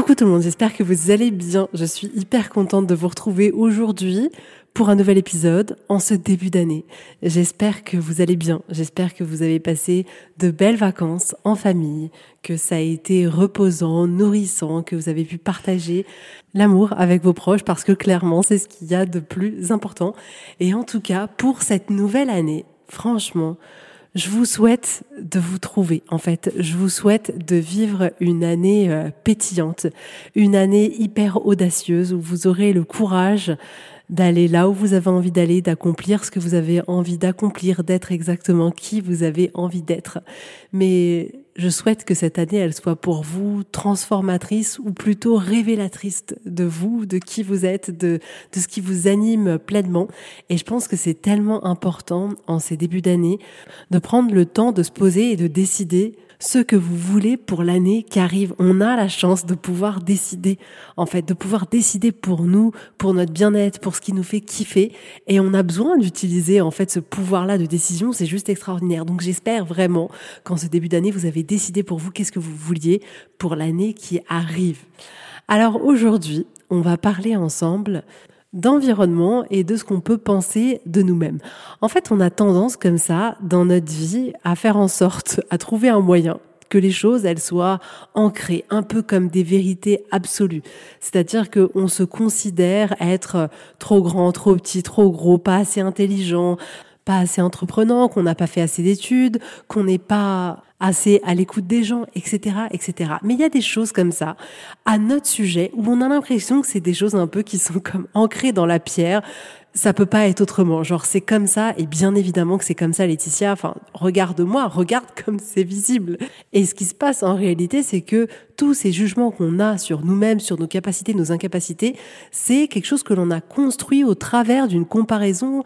Coucou tout le monde, j'espère que vous allez bien. Je suis hyper contente de vous retrouver aujourd'hui pour un nouvel épisode en ce début d'année. J'espère que vous allez bien, j'espère que vous avez passé de belles vacances en famille, que ça a été reposant, nourrissant, que vous avez pu partager l'amour avec vos proches parce que clairement c'est ce qu'il y a de plus important. Et en tout cas, pour cette nouvelle année, franchement, je vous souhaite de vous trouver, en fait. Je vous souhaite de vivre une année euh, pétillante, une année hyper audacieuse où vous aurez le courage d'aller là où vous avez envie d'aller, d'accomplir ce que vous avez envie d'accomplir, d'être exactement qui vous avez envie d'être. Mais je souhaite que cette année, elle soit pour vous transformatrice ou plutôt révélatrice de vous, de qui vous êtes, de, de ce qui vous anime pleinement. Et je pense que c'est tellement important en ces débuts d'année de prendre le temps de se poser et de décider ce que vous voulez pour l'année qui arrive. On a la chance de pouvoir décider, en fait, de pouvoir décider pour nous, pour notre bien-être, pour ce qui nous fait kiffer. Et on a besoin d'utiliser, en fait, ce pouvoir-là de décision. C'est juste extraordinaire. Donc, j'espère vraiment qu'en ce début d'année, vous avez décidé pour vous qu'est-ce que vous vouliez pour l'année qui arrive. Alors aujourd'hui, on va parler ensemble d'environnement et de ce qu'on peut penser de nous-mêmes. En fait, on a tendance comme ça dans notre vie à faire en sorte, à trouver un moyen que les choses, elles soient ancrées, un peu comme des vérités absolues. C'est-à-dire qu'on se considère être trop grand, trop petit, trop gros, pas assez intelligent, pas assez entreprenant, qu'on n'a pas fait assez d'études, qu'on n'est pas assez à l'écoute des gens, etc., etc. Mais il y a des choses comme ça à notre sujet où on a l'impression que c'est des choses un peu qui sont comme ancrées dans la pierre. Ça peut pas être autrement. Genre, c'est comme ça. Et bien évidemment que c'est comme ça, Laetitia. Enfin, regarde-moi, regarde comme c'est visible. Et ce qui se passe en réalité, c'est que tous ces jugements qu'on a sur nous-mêmes, sur nos capacités, nos incapacités, c'est quelque chose que l'on a construit au travers d'une comparaison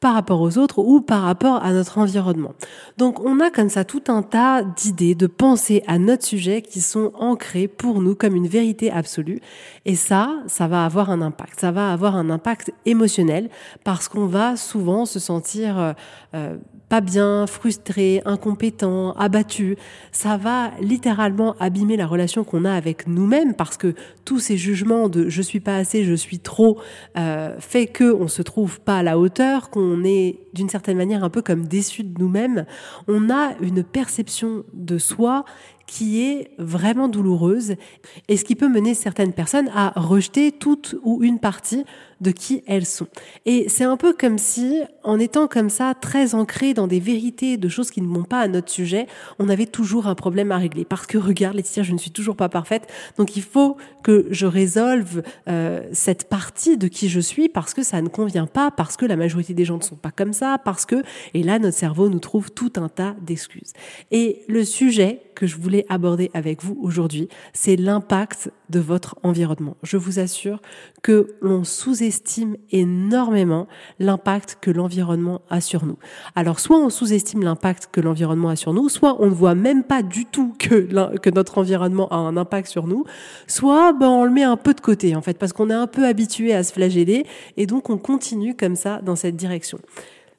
par rapport aux autres ou par rapport à notre environnement. Donc on a comme ça tout un tas d'idées, de pensées à notre sujet qui sont ancrées pour nous comme une vérité absolue. Et ça, ça va avoir un impact. Ça va avoir un impact émotionnel parce qu'on va souvent se sentir euh, euh, pas bien, frustré, incompétent, abattu. Ça va littéralement abîmer la relation qu'on a avec nous-mêmes parce que tous ces jugements de je suis pas assez, je suis trop, euh, fait que on se trouve pas à la hauteur, qu'on est d'une certaine manière un peu comme déçu de nous-mêmes. On a une perception de soi qui est vraiment douloureuse et ce qui peut mener certaines personnes à rejeter toute ou une partie de qui elles sont. Et c'est un peu comme si, en étant comme ça, très ancré dans des vérités de choses qui ne vont pas à notre sujet, on avait toujours un problème à régler. Parce que regarde, Laetitia, je ne suis toujours pas parfaite, donc il faut que je résolve euh, cette partie de qui je suis parce que ça ne convient pas, parce que la majorité des gens ne sont pas comme ça, parce que, et là, notre cerveau nous trouve tout un tas d'excuses. Et le sujet que je voulais aborder avec vous aujourd'hui, c'est l'impact de votre environnement. Je vous assure que l'on sous-estime énormément l'impact que l'environnement a sur nous. Alors soit on sous-estime l'impact que l'environnement a sur nous, soit on ne voit même pas du tout que, notre environnement a un impact sur nous, soit ben, on le met un peu de côté en fait parce qu'on est un peu habitué à se flageller et donc on continue comme ça dans cette direction.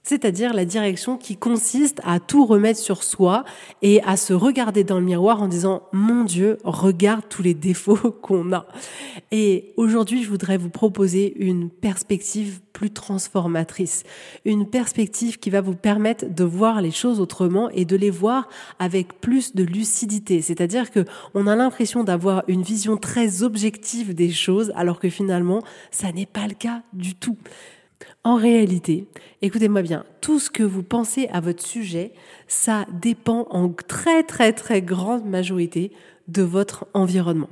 C'est-à-dire la direction qui consiste à tout remettre sur soi et à se regarder dans le miroir en disant mon Dieu, regarde tous les défauts qu'on a. Et aujourd'hui, je voudrais vous proposer une perspective plus transformatrice, une perspective qui va vous permettre de voir les choses autrement et de les voir avec plus de lucidité. C'est-à-dire que on a l'impression d'avoir une vision très objective des choses alors que finalement, ça n'est pas le cas du tout. En réalité, écoutez-moi bien, tout ce que vous pensez à votre sujet, ça dépend en très très très grande majorité de votre environnement.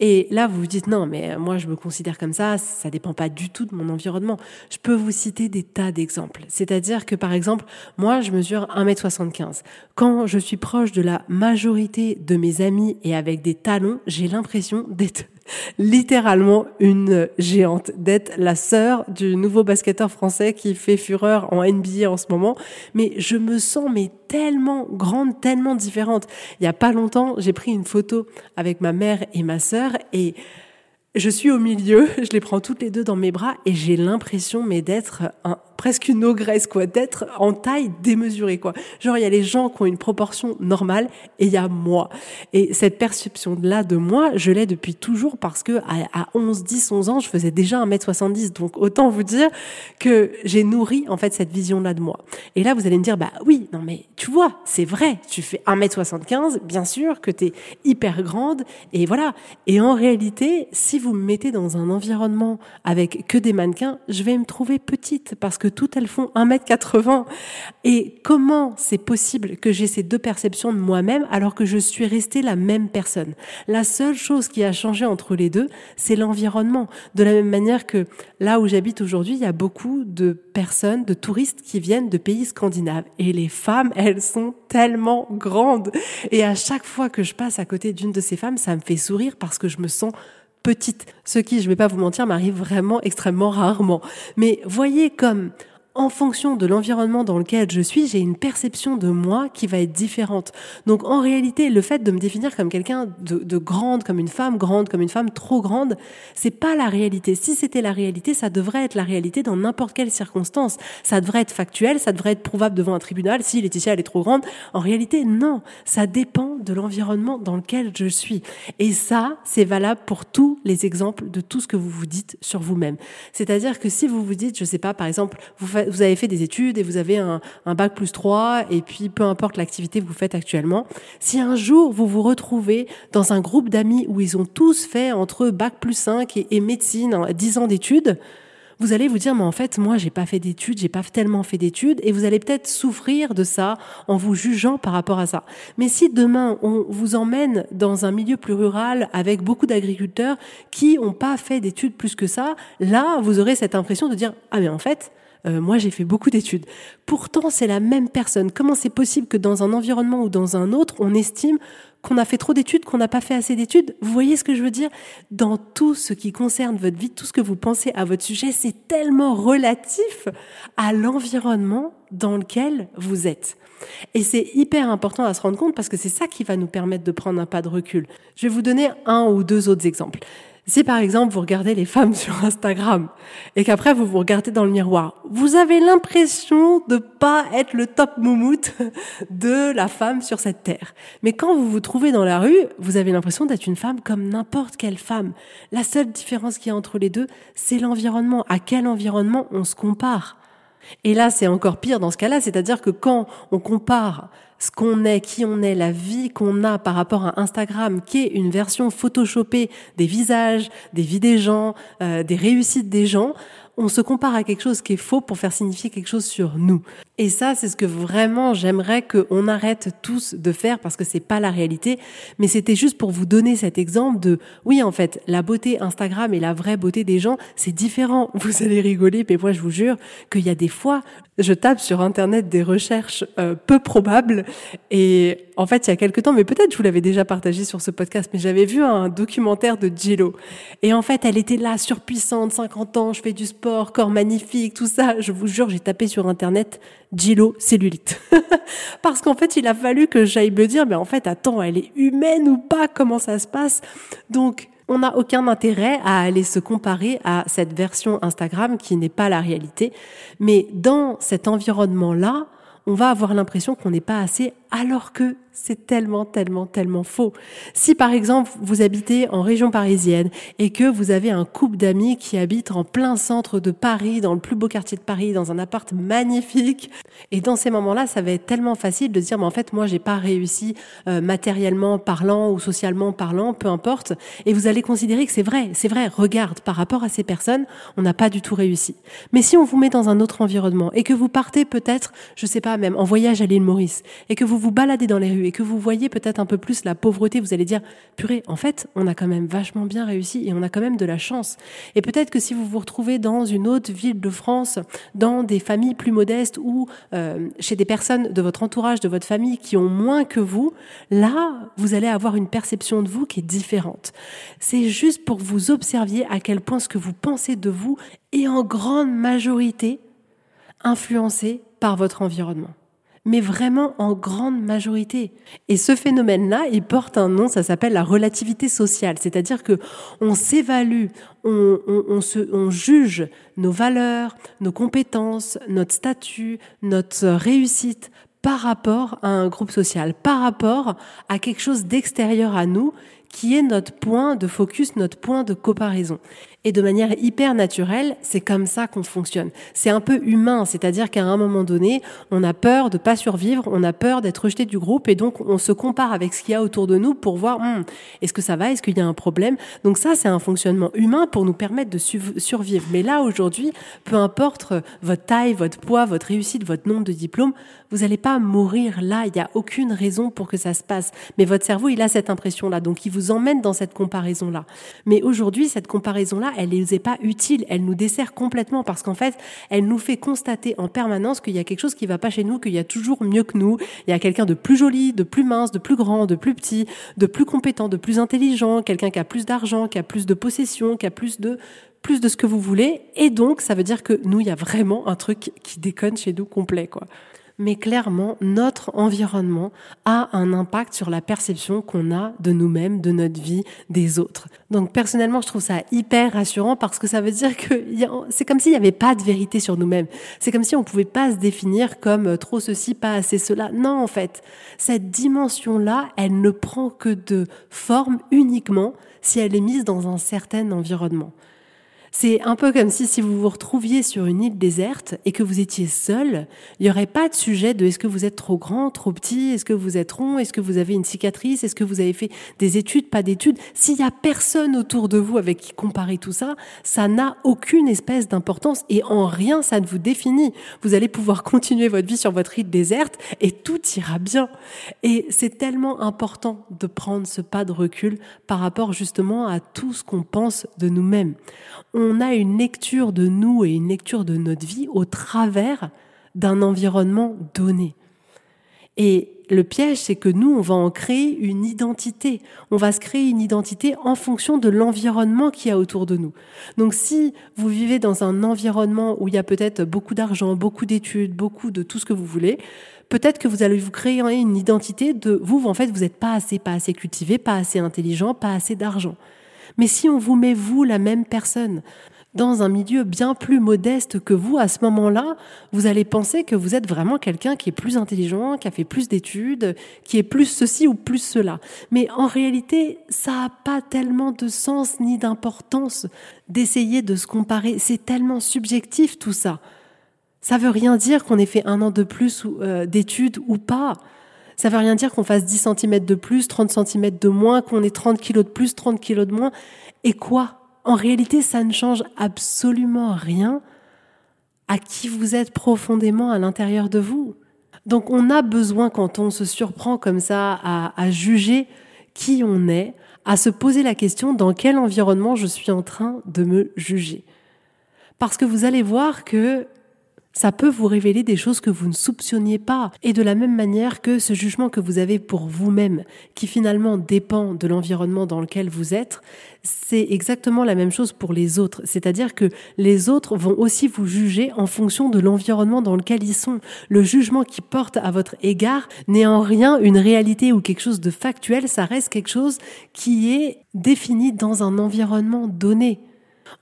Et là, vous vous dites non, mais moi je me considère comme ça, ça dépend pas du tout de mon environnement. Je peux vous citer des tas d'exemples. C'est-à-dire que par exemple, moi je mesure 1m75. Quand je suis proche de la majorité de mes amis et avec des talons, j'ai l'impression d'être littéralement une géante, d'être la sœur du nouveau basketteur français qui fait fureur en NBA en ce moment. Mais je me sens mais tellement grande, tellement différente. Il y a pas longtemps, j'ai pris une photo avec ma mère et ma sœur et je suis au milieu, je les prends toutes les deux dans mes bras et j'ai l'impression mais d'être un, presque une ogresse, quoi, d'être en taille démesurée, quoi. Genre, il y a les gens qui ont une proportion normale et il y a moi. Et cette perception-là de moi, je l'ai depuis toujours parce que à, 11, 10, 11 ans, je faisais déjà 1m70. Donc, autant vous dire que j'ai nourri, en fait, cette vision-là de moi. Et là, vous allez me dire, bah oui, non, mais tu vois, c'est vrai, tu fais 1m75, bien sûr que tu es hyper grande et voilà. Et en réalité, si vous me mettez dans un environnement avec que des mannequins, je vais me trouver petite parce que toutes elles font 1m80. Et comment c'est possible que j'ai ces deux perceptions de moi-même alors que je suis restée la même personne? La seule chose qui a changé entre les deux, c'est l'environnement. De la même manière que là où j'habite aujourd'hui, il y a beaucoup de personnes, de touristes qui viennent de pays scandinaves. Et les femmes, elles sont tellement grandes. Et à chaque fois que je passe à côté d'une de ces femmes, ça me fait sourire parce que je me sens petite, ce qui, je ne vais pas vous mentir, m'arrive vraiment extrêmement rarement. Mais voyez comme en fonction de l'environnement dans lequel je suis, j'ai une perception de moi qui va être différente. Donc en réalité, le fait de me définir comme quelqu'un de, grande, comme une femme grande, comme une femme trop grande, c'est pas la réalité. Si c'était la réalité, ça devrait être la réalité dans n'importe quelle circonstance. Ça devrait être factuel, ça devrait être prouvable devant un tribunal. Si Laetitia elle est trop grande, en réalité non. Ça dépend de l'environnement dans lequel je suis. Et ça, c'est valable pour tous les exemples de tout ce que vous vous dites sur vous-même. C'est-à-dire que si vous vous dites, je sais pas, par exemple, vous vous avez fait des études et vous avez un, bac plus 3 et puis peu importe l'activité que vous faites actuellement, si un jour vous vous retrouvez dans un groupe d'amis où ils ont tous fait entre bac plus 5 et, médecine, 10 ans d'études, vous allez vous dire mais en fait moi j'ai pas fait d'études, j'ai pas tellement fait d'études et vous allez peut-être souffrir de ça en vous jugeant par rapport à ça. Mais si demain on vous emmène dans un milieu plus rural avec beaucoup d'agriculteurs qui ont pas fait d'études plus que ça, là vous aurez cette impression de dire ah mais en fait euh, moi, j'ai fait beaucoup d'études. Pourtant, c'est la même personne. Comment c'est possible que dans un environnement ou dans un autre, on estime qu'on a fait trop d'études, qu'on n'a pas fait assez d'études? Vous voyez ce que je veux dire? Dans tout ce qui concerne votre vie, tout ce que vous pensez à votre sujet, c'est tellement relatif à l'environnement dans lequel vous êtes. Et c'est hyper important à se rendre compte parce que c'est ça qui va nous permettre de prendre un pas de recul. Je vais vous donner un ou deux autres exemples. Si par exemple vous regardez les femmes sur Instagram et qu'après vous vous regardez dans le miroir, vous avez l'impression de pas être le top moumoute de la femme sur cette terre. Mais quand vous vous trouvez dans la rue, vous avez l'impression d'être une femme comme n'importe quelle femme. La seule différence qu'il y a entre les deux, c'est l'environnement. À quel environnement on se compare? Et là, c'est encore pire dans ce cas-là, c'est-à-dire que quand on compare ce qu'on est, qui on est, la vie qu'on a par rapport à Instagram, qui est une version photoshopée des visages, des vies des gens, euh, des réussites des gens, on se compare à quelque chose qui est faux pour faire signifier quelque chose sur nous. Et ça, c'est ce que vraiment j'aimerais qu'on arrête tous de faire parce que c'est pas la réalité. Mais c'était juste pour vous donner cet exemple de, oui, en fait, la beauté Instagram et la vraie beauté des gens, c'est différent. Vous allez rigoler, mais moi, je vous jure qu'il y a des fois, je tape sur Internet des recherches euh, peu probables et en fait, il y a quelques temps, mais peut-être je vous l'avais déjà partagé sur ce podcast, mais j'avais vu un documentaire de Jello. Et en fait, elle était là, surpuissante, 50 ans, je fais du sport, corps magnifique, tout ça. Je vous jure, j'ai tapé sur Internet Jello cellulite. Parce qu'en fait, il a fallu que j'aille me dire, mais en fait, attends, elle est humaine ou pas? Comment ça se passe? Donc, On n'a aucun intérêt à aller se comparer à cette version Instagram qui n'est pas la réalité. Mais dans cet environnement-là, on va avoir l'impression qu'on n'est pas assez alors que c'est tellement, tellement, tellement faux. Si par exemple vous habitez en région parisienne et que vous avez un couple d'amis qui habitent en plein centre de Paris, dans le plus beau quartier de Paris, dans un appart magnifique, et dans ces moments-là, ça va être tellement facile de dire, mais en fait, moi, j'ai pas réussi euh, matériellement parlant ou socialement parlant, peu importe, et vous allez considérer que c'est vrai, c'est vrai. Regarde, par rapport à ces personnes, on n'a pas du tout réussi. Mais si on vous met dans un autre environnement et que vous partez peut-être, je sais pas, même en voyage à l'île Maurice, et que vous vous baladez dans les rues et que vous voyez peut-être un peu plus la pauvreté, vous allez dire, purée, en fait, on a quand même vachement bien réussi et on a quand même de la chance. Et peut-être que si vous vous retrouvez dans une autre ville de France, dans des familles plus modestes ou euh, chez des personnes de votre entourage, de votre famille qui ont moins que vous, là, vous allez avoir une perception de vous qui est différente. C'est juste pour vous observiez à quel point ce que vous pensez de vous est en grande majorité influencé par votre environnement mais vraiment en grande majorité. Et ce phénomène-là, il porte un nom, ça s'appelle la relativité sociale, c'est-à-dire que on s'évalue, on, se, on juge nos valeurs, nos compétences, notre statut, notre réussite par rapport à un groupe social, par rapport à quelque chose d'extérieur à nous qui est notre point de focus, notre point de comparaison. Et de manière hyper naturelle, c'est comme ça qu'on fonctionne. C'est un peu humain, c'est-à-dire qu'à un moment donné, on a peur de pas survivre, on a peur d'être rejeté du groupe, et donc on se compare avec ce qu'il y a autour de nous pour voir hmm, est-ce que ça va, est-ce qu'il y a un problème? Donc ça, c'est un fonctionnement humain pour nous permettre de survivre. Mais là, aujourd'hui, peu importe votre taille, votre poids, votre réussite, votre nombre de diplômes, vous n'allez pas mourir là. Il n'y a aucune raison pour que ça se passe. Mais votre cerveau, il a cette impression-là, donc il vous emmène dans cette comparaison-là. Mais aujourd'hui, cette comparaison-là, elle nous est pas utile, elle nous dessert complètement parce qu'en fait, elle nous fait constater en permanence qu'il y a quelque chose qui va pas chez nous, qu'il y a toujours mieux que nous, il y a quelqu'un de plus joli, de plus mince, de plus grand, de plus petit, de plus compétent, de plus intelligent, quelqu'un qui a plus d'argent, qui a plus de possessions, qui a plus de plus de ce que vous voulez. Et donc ça veut dire que nous il y a vraiment un truc qui déconne chez nous complet quoi mais clairement, notre environnement a un impact sur la perception qu'on a de nous-mêmes, de notre vie, des autres. Donc personnellement, je trouve ça hyper rassurant parce que ça veut dire que c'est comme s'il n'y avait pas de vérité sur nous-mêmes. C'est comme si on pouvait pas se définir comme trop ceci, pas assez cela. Non, en fait, cette dimension-là, elle ne prend que de forme uniquement si elle est mise dans un certain environnement. C'est un peu comme si si vous vous retrouviez sur une île déserte et que vous étiez seul, il n'y aurait pas de sujet de est-ce que vous êtes trop grand, trop petit, est-ce que vous êtes rond, est-ce que vous avez une cicatrice, est-ce que vous avez fait des études, pas d'études. S'il n'y a personne autour de vous avec qui comparer tout ça, ça n'a aucune espèce d'importance et en rien ça ne vous définit. Vous allez pouvoir continuer votre vie sur votre île déserte et tout ira bien. Et c'est tellement important de prendre ce pas de recul par rapport justement à tout ce qu'on pense de nous-mêmes a une lecture de nous et une lecture de notre vie au travers d'un environnement donné. Et le piège, c'est que nous, on va en créer une identité. On va se créer une identité en fonction de l'environnement qu'il y a autour de nous. Donc si vous vivez dans un environnement où il y a peut-être beaucoup d'argent, beaucoup d'études, beaucoup de tout ce que vous voulez, peut-être que vous allez vous créer une identité de vous, en fait, vous n'êtes pas assez, pas assez cultivé, pas assez intelligent, pas assez d'argent. Mais si on vous met, vous, la même personne, dans un milieu bien plus modeste que vous, à ce moment-là, vous allez penser que vous êtes vraiment quelqu'un qui est plus intelligent, qui a fait plus d'études, qui est plus ceci ou plus cela. Mais en réalité, ça n'a pas tellement de sens ni d'importance d'essayer de se comparer. C'est tellement subjectif tout ça. Ça veut rien dire qu'on ait fait un an de plus euh, d'études ou pas. Ça veut rien dire qu'on fasse 10 cm de plus, 30 cm de moins, qu'on ait 30 kg de plus, 30 kg de moins. Et quoi? En réalité, ça ne change absolument rien à qui vous êtes profondément à l'intérieur de vous. Donc on a besoin, quand on se surprend comme ça à, à juger qui on est, à se poser la question dans quel environnement je suis en train de me juger? Parce que vous allez voir que ça peut vous révéler des choses que vous ne soupçonniez pas. Et de la même manière que ce jugement que vous avez pour vous-même, qui finalement dépend de l'environnement dans lequel vous êtes, c'est exactement la même chose pour les autres. C'est-à-dire que les autres vont aussi vous juger en fonction de l'environnement dans lequel ils sont. Le jugement qu'ils portent à votre égard n'est en rien une réalité ou quelque chose de factuel, ça reste quelque chose qui est défini dans un environnement donné.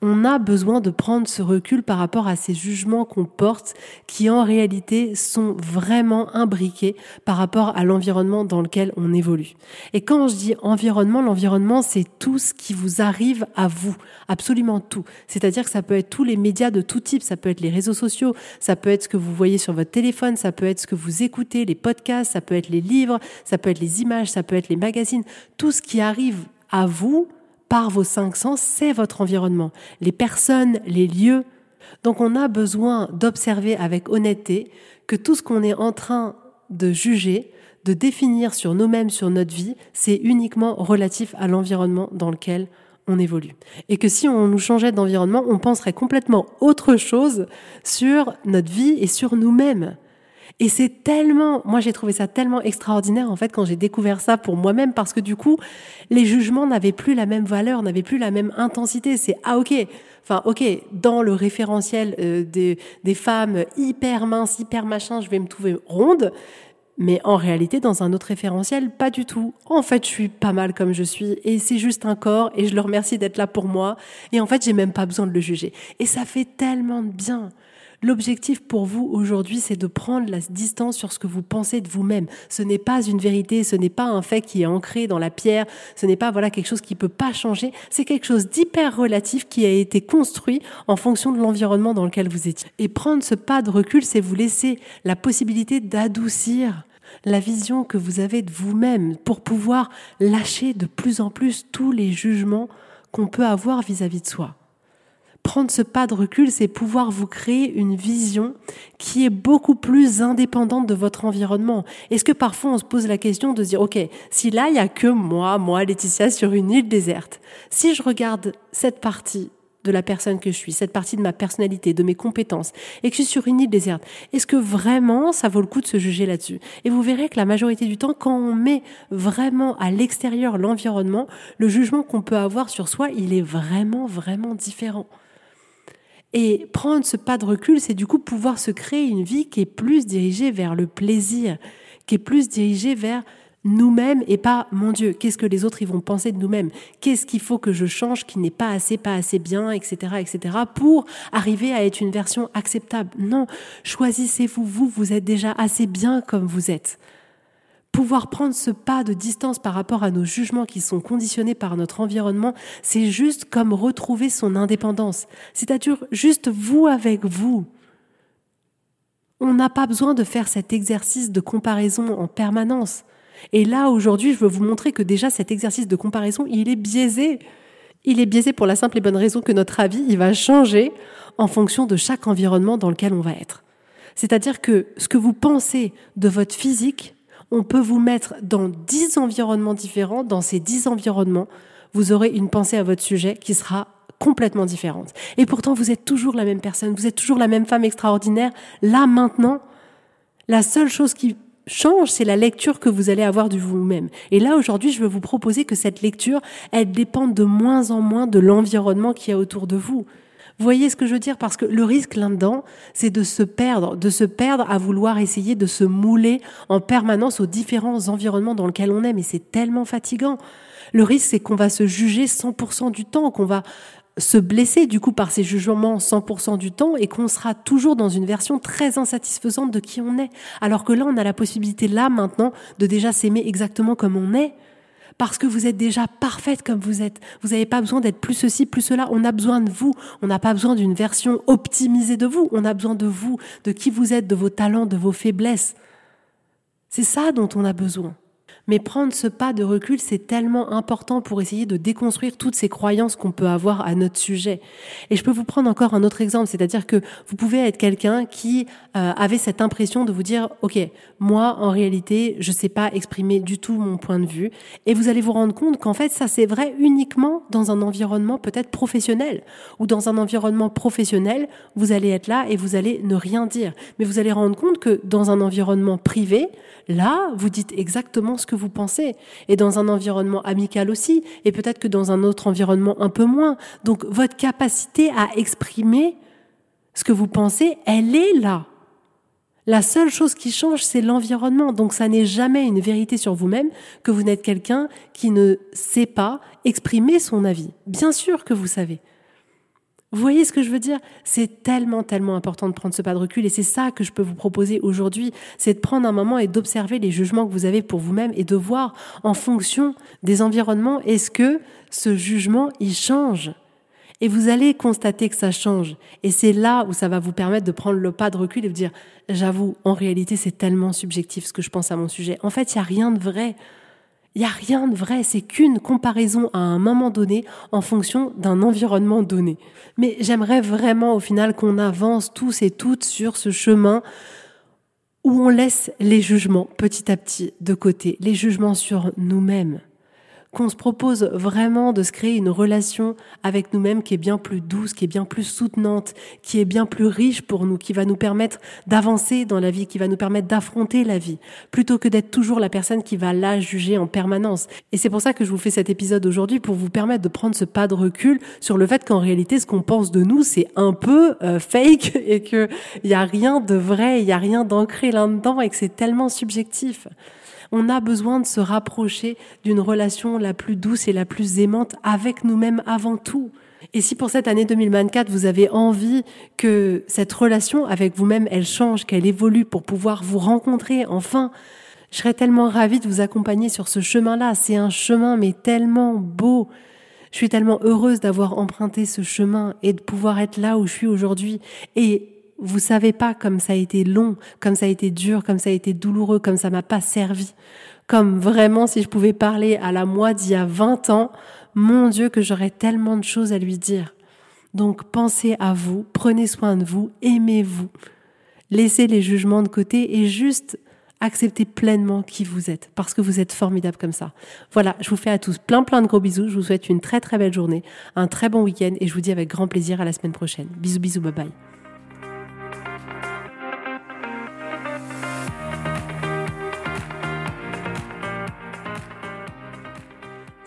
On a besoin de prendre ce recul par rapport à ces jugements qu'on porte qui en réalité sont vraiment imbriqués par rapport à l'environnement dans lequel on évolue. Et quand je dis environnement, l'environnement c'est tout ce qui vous arrive à vous, absolument tout. C'est-à-dire que ça peut être tous les médias de tout type, ça peut être les réseaux sociaux, ça peut être ce que vous voyez sur votre téléphone, ça peut être ce que vous écoutez, les podcasts, ça peut être les livres, ça peut être les images, ça peut être les magazines, tout ce qui arrive à vous par vos cinq sens, c'est votre environnement, les personnes, les lieux. Donc on a besoin d'observer avec honnêteté que tout ce qu'on est en train de juger, de définir sur nous-mêmes, sur notre vie, c'est uniquement relatif à l'environnement dans lequel on évolue. Et que si on nous changeait d'environnement, on penserait complètement autre chose sur notre vie et sur nous-mêmes. Et c'est tellement, moi j'ai trouvé ça tellement extraordinaire en fait quand j'ai découvert ça pour moi-même parce que du coup, les jugements n'avaient plus la même valeur, n'avaient plus la même intensité. C'est ah ok, enfin ok, dans le référentiel euh, des, des femmes hyper minces, hyper machin, je vais me trouver ronde. Mais en réalité, dans un autre référentiel, pas du tout. En fait, je suis pas mal comme je suis et c'est juste un corps et je le remercie d'être là pour moi. Et en fait, j'ai même pas besoin de le juger. Et ça fait tellement de bien. L'objectif pour vous aujourd'hui, c'est de prendre la distance sur ce que vous pensez de vous-même. Ce n'est pas une vérité, ce n'est pas un fait qui est ancré dans la pierre, ce n'est pas voilà quelque chose qui peut pas changer, c'est quelque chose d'hyper relatif qui a été construit en fonction de l'environnement dans lequel vous étiez. Et prendre ce pas de recul, c'est vous laisser la possibilité d'adoucir la vision que vous avez de vous-même pour pouvoir lâcher de plus en plus tous les jugements qu'on peut avoir vis-à-vis -vis de soi prendre ce pas de recul, c'est pouvoir vous créer une vision qui est beaucoup plus indépendante de votre environnement. Est-ce que parfois on se pose la question de dire, OK, si là, il y a que moi, moi, Laetitia, sur une île déserte, si je regarde cette partie de la personne que je suis, cette partie de ma personnalité, de mes compétences, et que je suis sur une île déserte, est-ce que vraiment ça vaut le coup de se juger là-dessus? Et vous verrez que la majorité du temps, quand on met vraiment à l'extérieur l'environnement, le jugement qu'on peut avoir sur soi, il est vraiment, vraiment différent. Et prendre ce pas de recul, c'est du coup pouvoir se créer une vie qui est plus dirigée vers le plaisir, qui est plus dirigée vers nous-mêmes et pas mon Dieu, qu'est-ce que les autres ils vont penser de nous-mêmes? Qu'est-ce qu'il faut que je change qui n'est pas assez, pas assez bien, etc., etc. pour arriver à être une version acceptable? Non, choisissez-vous, vous, vous êtes déjà assez bien comme vous êtes pouvoir prendre ce pas de distance par rapport à nos jugements qui sont conditionnés par notre environnement, c'est juste comme retrouver son indépendance. C'est-à-dire juste vous avec vous. On n'a pas besoin de faire cet exercice de comparaison en permanence. Et là, aujourd'hui, je veux vous montrer que déjà cet exercice de comparaison, il est biaisé. Il est biaisé pour la simple et bonne raison que notre avis, il va changer en fonction de chaque environnement dans lequel on va être. C'est-à-dire que ce que vous pensez de votre physique on peut vous mettre dans dix environnements différents. Dans ces dix environnements, vous aurez une pensée à votre sujet qui sera complètement différente. Et pourtant, vous êtes toujours la même personne, vous êtes toujours la même femme extraordinaire. Là, maintenant, la seule chose qui change, c'est la lecture que vous allez avoir de vous-même. Et là, aujourd'hui, je veux vous proposer que cette lecture, elle dépende de moins en moins de l'environnement qui est autour de vous. Vous voyez ce que je veux dire? Parce que le risque là-dedans, c'est de se perdre, de se perdre à vouloir essayer de se mouler en permanence aux différents environnements dans lesquels on est, mais c'est tellement fatigant. Le risque, c'est qu'on va se juger 100% du temps, qu'on va se blesser du coup par ces jugements 100% du temps et qu'on sera toujours dans une version très insatisfaisante de qui on est. Alors que là, on a la possibilité là maintenant de déjà s'aimer exactement comme on est parce que vous êtes déjà parfaite comme vous êtes. Vous n'avez pas besoin d'être plus ceci, plus cela. On a besoin de vous. On n'a pas besoin d'une version optimisée de vous. On a besoin de vous, de qui vous êtes, de vos talents, de vos faiblesses. C'est ça dont on a besoin. Mais prendre ce pas de recul, c'est tellement important pour essayer de déconstruire toutes ces croyances qu'on peut avoir à notre sujet. Et je peux vous prendre encore un autre exemple, c'est-à-dire que vous pouvez être quelqu'un qui euh, avait cette impression de vous dire, OK, moi, en réalité, je sais pas exprimer du tout mon point de vue. Et vous allez vous rendre compte qu'en fait, ça, c'est vrai uniquement dans un environnement peut-être professionnel. Ou dans un environnement professionnel, vous allez être là et vous allez ne rien dire. Mais vous allez rendre compte que dans un environnement privé, là, vous dites exactement ce que vous pensez. Et dans un environnement amical aussi, et peut-être que dans un autre environnement un peu moins. Donc votre capacité à exprimer ce que vous pensez, elle est là. La seule chose qui change, c'est l'environnement. Donc ça n'est jamais une vérité sur vous-même que vous n'êtes quelqu'un qui ne sait pas exprimer son avis. Bien sûr que vous savez. Vous voyez ce que je veux dire? C'est tellement, tellement important de prendre ce pas de recul et c'est ça que je peux vous proposer aujourd'hui, c'est de prendre un moment et d'observer les jugements que vous avez pour vous-même et de voir en fonction des environnements, est-ce que ce jugement, il change? Et vous allez constater que ça change. Et c'est là où ça va vous permettre de prendre le pas de recul et de dire, j'avoue, en réalité, c'est tellement subjectif ce que je pense à mon sujet. En fait, il n'y a rien de vrai. Il n'y a rien de vrai, c'est qu'une comparaison à un moment donné en fonction d'un environnement donné. Mais j'aimerais vraiment au final qu'on avance tous et toutes sur ce chemin où on laisse les jugements petit à petit de côté, les jugements sur nous-mêmes qu'on se propose vraiment de se créer une relation avec nous-mêmes qui est bien plus douce, qui est bien plus soutenante, qui est bien plus riche pour nous, qui va nous permettre d'avancer dans la vie, qui va nous permettre d'affronter la vie, plutôt que d'être toujours la personne qui va la juger en permanence. Et c'est pour ça que je vous fais cet épisode aujourd'hui, pour vous permettre de prendre ce pas de recul sur le fait qu'en réalité, ce qu'on pense de nous, c'est un peu euh, fake et qu'il n'y a rien de vrai, il n'y a rien d'ancré là-dedans et que c'est tellement subjectif on a besoin de se rapprocher d'une relation la plus douce et la plus aimante avec nous-mêmes avant tout. Et si pour cette année 2024, vous avez envie que cette relation avec vous-même, elle change, qu'elle évolue pour pouvoir vous rencontrer enfin, je serais tellement ravie de vous accompagner sur ce chemin-là. C'est un chemin, mais tellement beau. Je suis tellement heureuse d'avoir emprunté ce chemin et de pouvoir être là où je suis aujourd'hui. Et vous savez pas comme ça a été long, comme ça a été dur, comme ça a été douloureux, comme ça m'a pas servi. Comme vraiment, si je pouvais parler à la moi d'il y a 20 ans, mon Dieu, que j'aurais tellement de choses à lui dire. Donc pensez à vous, prenez soin de vous, aimez-vous, laissez les jugements de côté et juste acceptez pleinement qui vous êtes, parce que vous êtes formidable comme ça. Voilà, je vous fais à tous plein plein de gros bisous, je vous souhaite une très très belle journée, un très bon week-end et je vous dis avec grand plaisir à la semaine prochaine. Bisous bisous, bye bye.